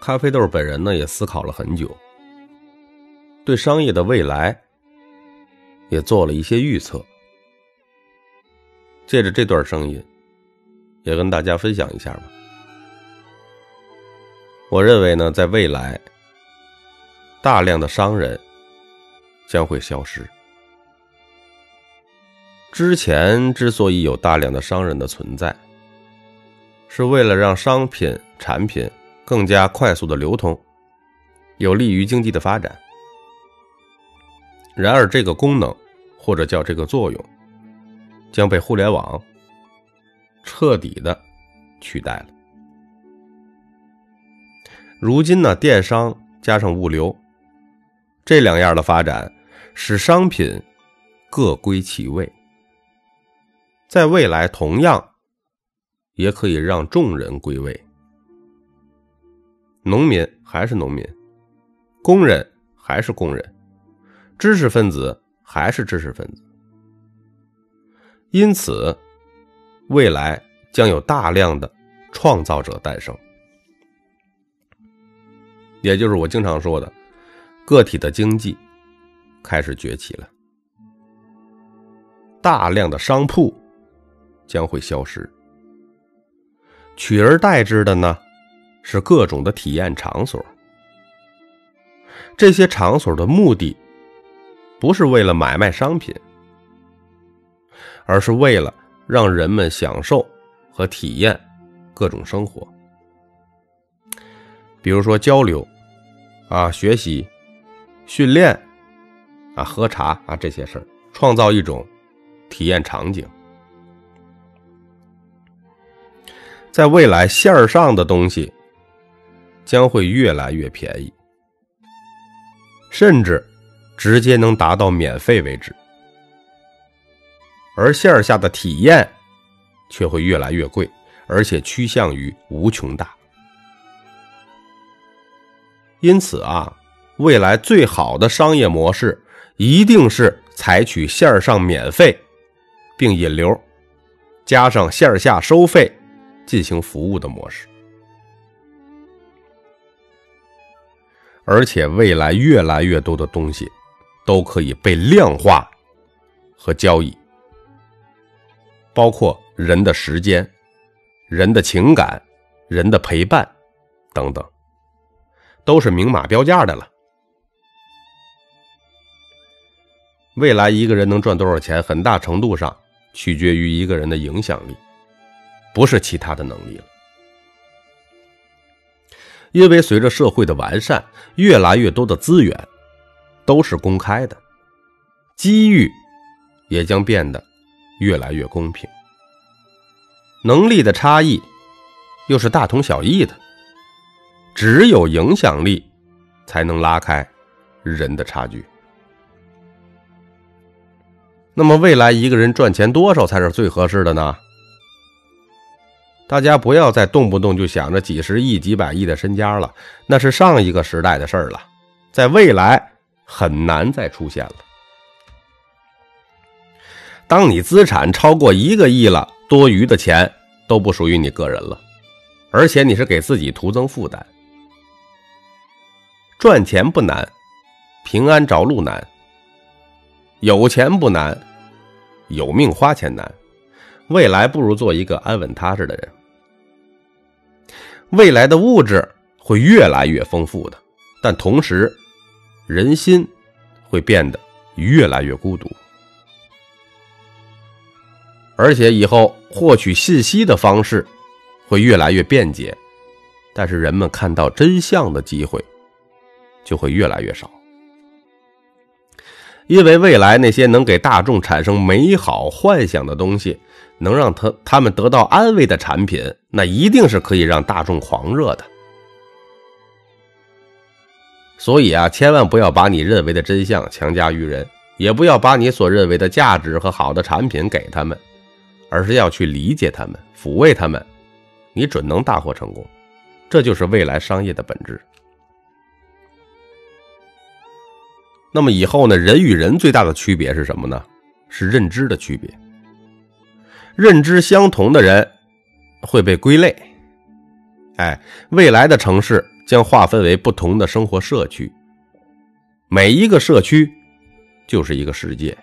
咖啡豆本人呢也思考了很久，对商业的未来也做了一些预测。借着这段声音，也跟大家分享一下吧。我认为呢，在未来，大量的商人将会消失。之前之所以有大量的商人的存在，是为了让商品产品更加快速的流通，有利于经济的发展。然而，这个功能或者叫这个作用，将被互联网彻底的取代了。如今呢，电商加上物流这两样的发展，使商品各归其位。在未来，同样也可以让众人归位。农民还是农民，工人还是工人，知识分子还是知识分子。因此，未来将有大量的创造者诞生。也就是我经常说的，个体的经济开始崛起了，大量的商铺将会消失，取而代之的呢是各种的体验场所。这些场所的目的不是为了买卖商品，而是为了让人们享受和体验各种生活。比如说交流，啊，学习、训练，啊，喝茶啊，这些事儿，创造一种体验场景。在未来，线上的东西将会越来越便宜，甚至直接能达到免费为止，而线下的体验却会越来越贵，而且趋向于无穷大。因此啊，未来最好的商业模式一定是采取线上免费，并引流，加上线下收费进行服务的模式。而且未来越来越多的东西都可以被量化和交易，包括人的时间、人的情感、人的陪伴等等。都是明码标价的了。未来一个人能赚多少钱，很大程度上取决于一个人的影响力，不是其他的能力了。因为随着社会的完善，越来越多的资源都是公开的，机遇也将变得越来越公平。能力的差异又是大同小异的。只有影响力，才能拉开人的差距。那么，未来一个人赚钱多少才是最合适的呢？大家不要再动不动就想着几十亿、几百亿的身家了，那是上一个时代的事儿了，在未来很难再出现了。当你资产超过一个亿了，多余的钱都不属于你个人了，而且你是给自己徒增负担。赚钱不难，平安着陆难；有钱不难，有命花钱难。未来不如做一个安稳踏实的人。未来的物质会越来越丰富的，但同时，人心会变得越来越孤独。而且以后获取信息的方式会越来越便捷，但是人们看到真相的机会。就会越来越少，因为未来那些能给大众产生美好幻想的东西，能让他他们得到安慰的产品，那一定是可以让大众狂热的。所以啊，千万不要把你认为的真相强加于人，也不要把你所认为的价值和好的产品给他们，而是要去理解他们，抚慰他们，你准能大获成功。这就是未来商业的本质。那么以后呢？人与人最大的区别是什么呢？是认知的区别。认知相同的人会被归类。哎，未来的城市将划分为不同的生活社区，每一个社区就是一个世界。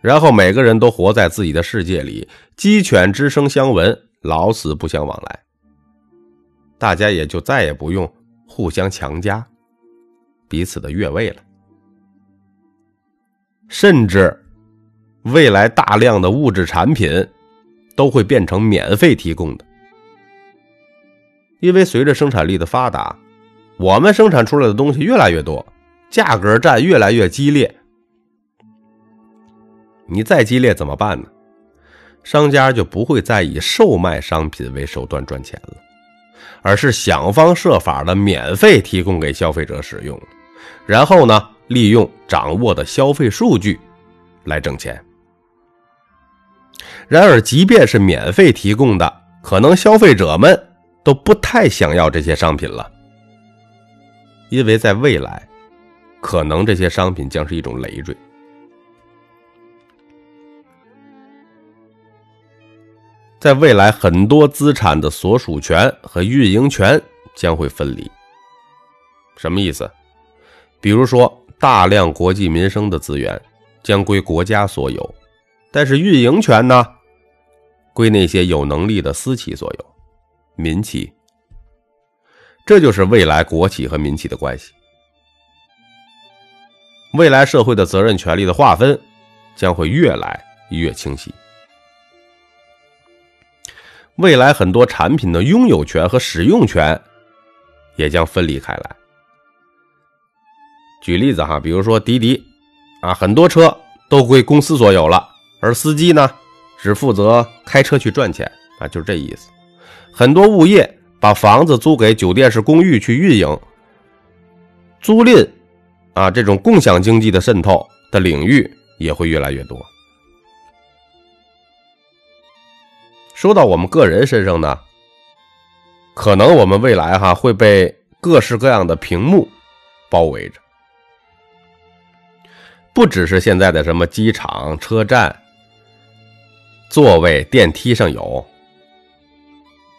然后每个人都活在自己的世界里，鸡犬之声相闻，老死不相往来。大家也就再也不用互相强加彼此的越位了。甚至未来大量的物质产品都会变成免费提供的，因为随着生产力的发达，我们生产出来的东西越来越多，价格战越来越激烈。你再激烈怎么办呢？商家就不会再以售卖商品为手段赚钱了，而是想方设法的免费提供给消费者使用，然后呢，利用掌握的消费数据来挣钱。然而，即便是免费提供的，可能消费者们都不太想要这些商品了，因为在未来，可能这些商品将是一种累赘。在未来，很多资产的所属权和运营权将会分离。什么意思？比如说，大量国计民生的资源将归国家所有，但是运营权呢，归那些有能力的私企所有、民企。这就是未来国企和民企的关系。未来社会的责任权利的划分将会越来越清晰。未来很多产品的拥有权和使用权也将分离开来。举例子哈，比如说滴滴啊，很多车都归公司所有了，而司机呢只负责开车去赚钱啊，就是这意思。很多物业把房子租给酒店式公寓去运营，租赁啊这种共享经济的渗透的领域也会越来越多。说到我们个人身上呢，可能我们未来哈会被各式各样的屏幕包围着，不只是现在的什么机场、车站、座位、电梯上有，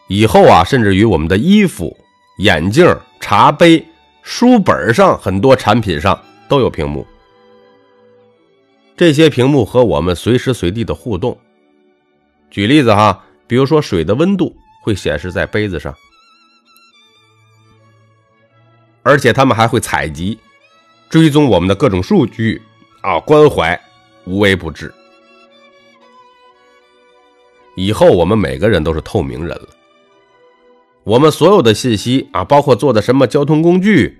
以后啊，甚至于我们的衣服、眼镜、茶杯、书本上很多产品上都有屏幕，这些屏幕和我们随时随地的互动。举例子哈。比如说，水的温度会显示在杯子上，而且他们还会采集、追踪我们的各种数据啊，关怀无微不至。以后我们每个人都是透明人了，我们所有的信息啊，包括坐的什么交通工具、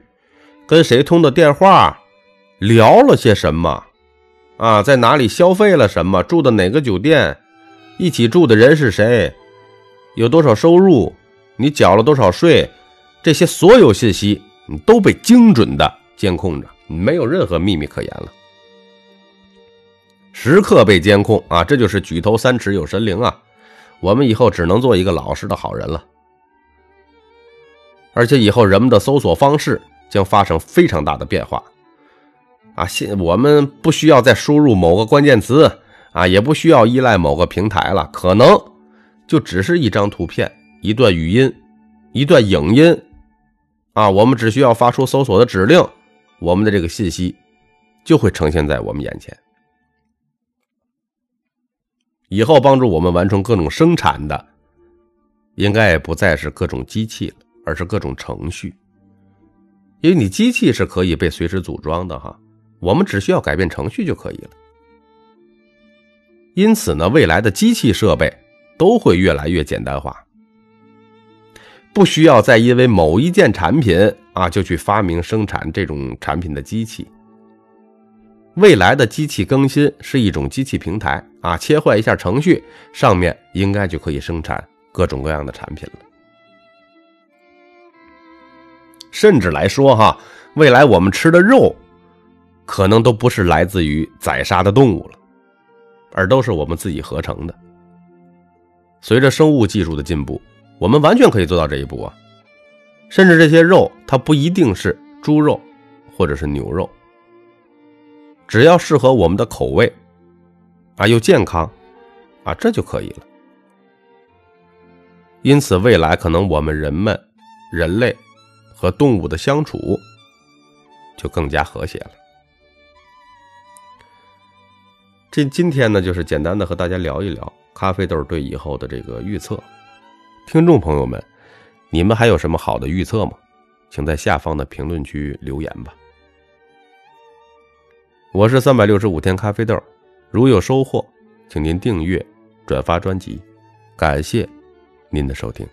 跟谁通的电话、聊了些什么啊，在哪里消费了什么、住的哪个酒店。一起住的人是谁？有多少收入？你缴了多少税？这些所有信息，你都被精准的监控着，没有任何秘密可言了。时刻被监控啊！这就是举头三尺有神灵啊！我们以后只能做一个老实的好人了。而且以后人们的搜索方式将发生非常大的变化啊！现我们不需要再输入某个关键词。啊，也不需要依赖某个平台了，可能就只是一张图片、一段语音、一段影音，啊，我们只需要发出搜索的指令，我们的这个信息就会呈现在我们眼前。以后帮助我们完成各种生产的，应该也不再是各种机器了，而是各种程序，因为你机器是可以被随时组装的哈，我们只需要改变程序就可以了。因此呢，未来的机器设备都会越来越简单化，不需要再因为某一件产品啊就去发明生产这种产品的机器。未来的机器更新是一种机器平台啊，切换一下程序，上面应该就可以生产各种各样的产品了。甚至来说哈，未来我们吃的肉，可能都不是来自于宰杀的动物了。而都是我们自己合成的。随着生物技术的进步，我们完全可以做到这一步啊！甚至这些肉，它不一定是猪肉，或者是牛肉，只要适合我们的口味，啊，又健康，啊，这就可以了。因此，未来可能我们人们、人类和动物的相处就更加和谐了。这今天呢，就是简单的和大家聊一聊咖啡豆对以后的这个预测。听众朋友们，你们还有什么好的预测吗？请在下方的评论区留言吧。我是三百六十五天咖啡豆，如有收获，请您订阅、转发专辑，感谢您的收听。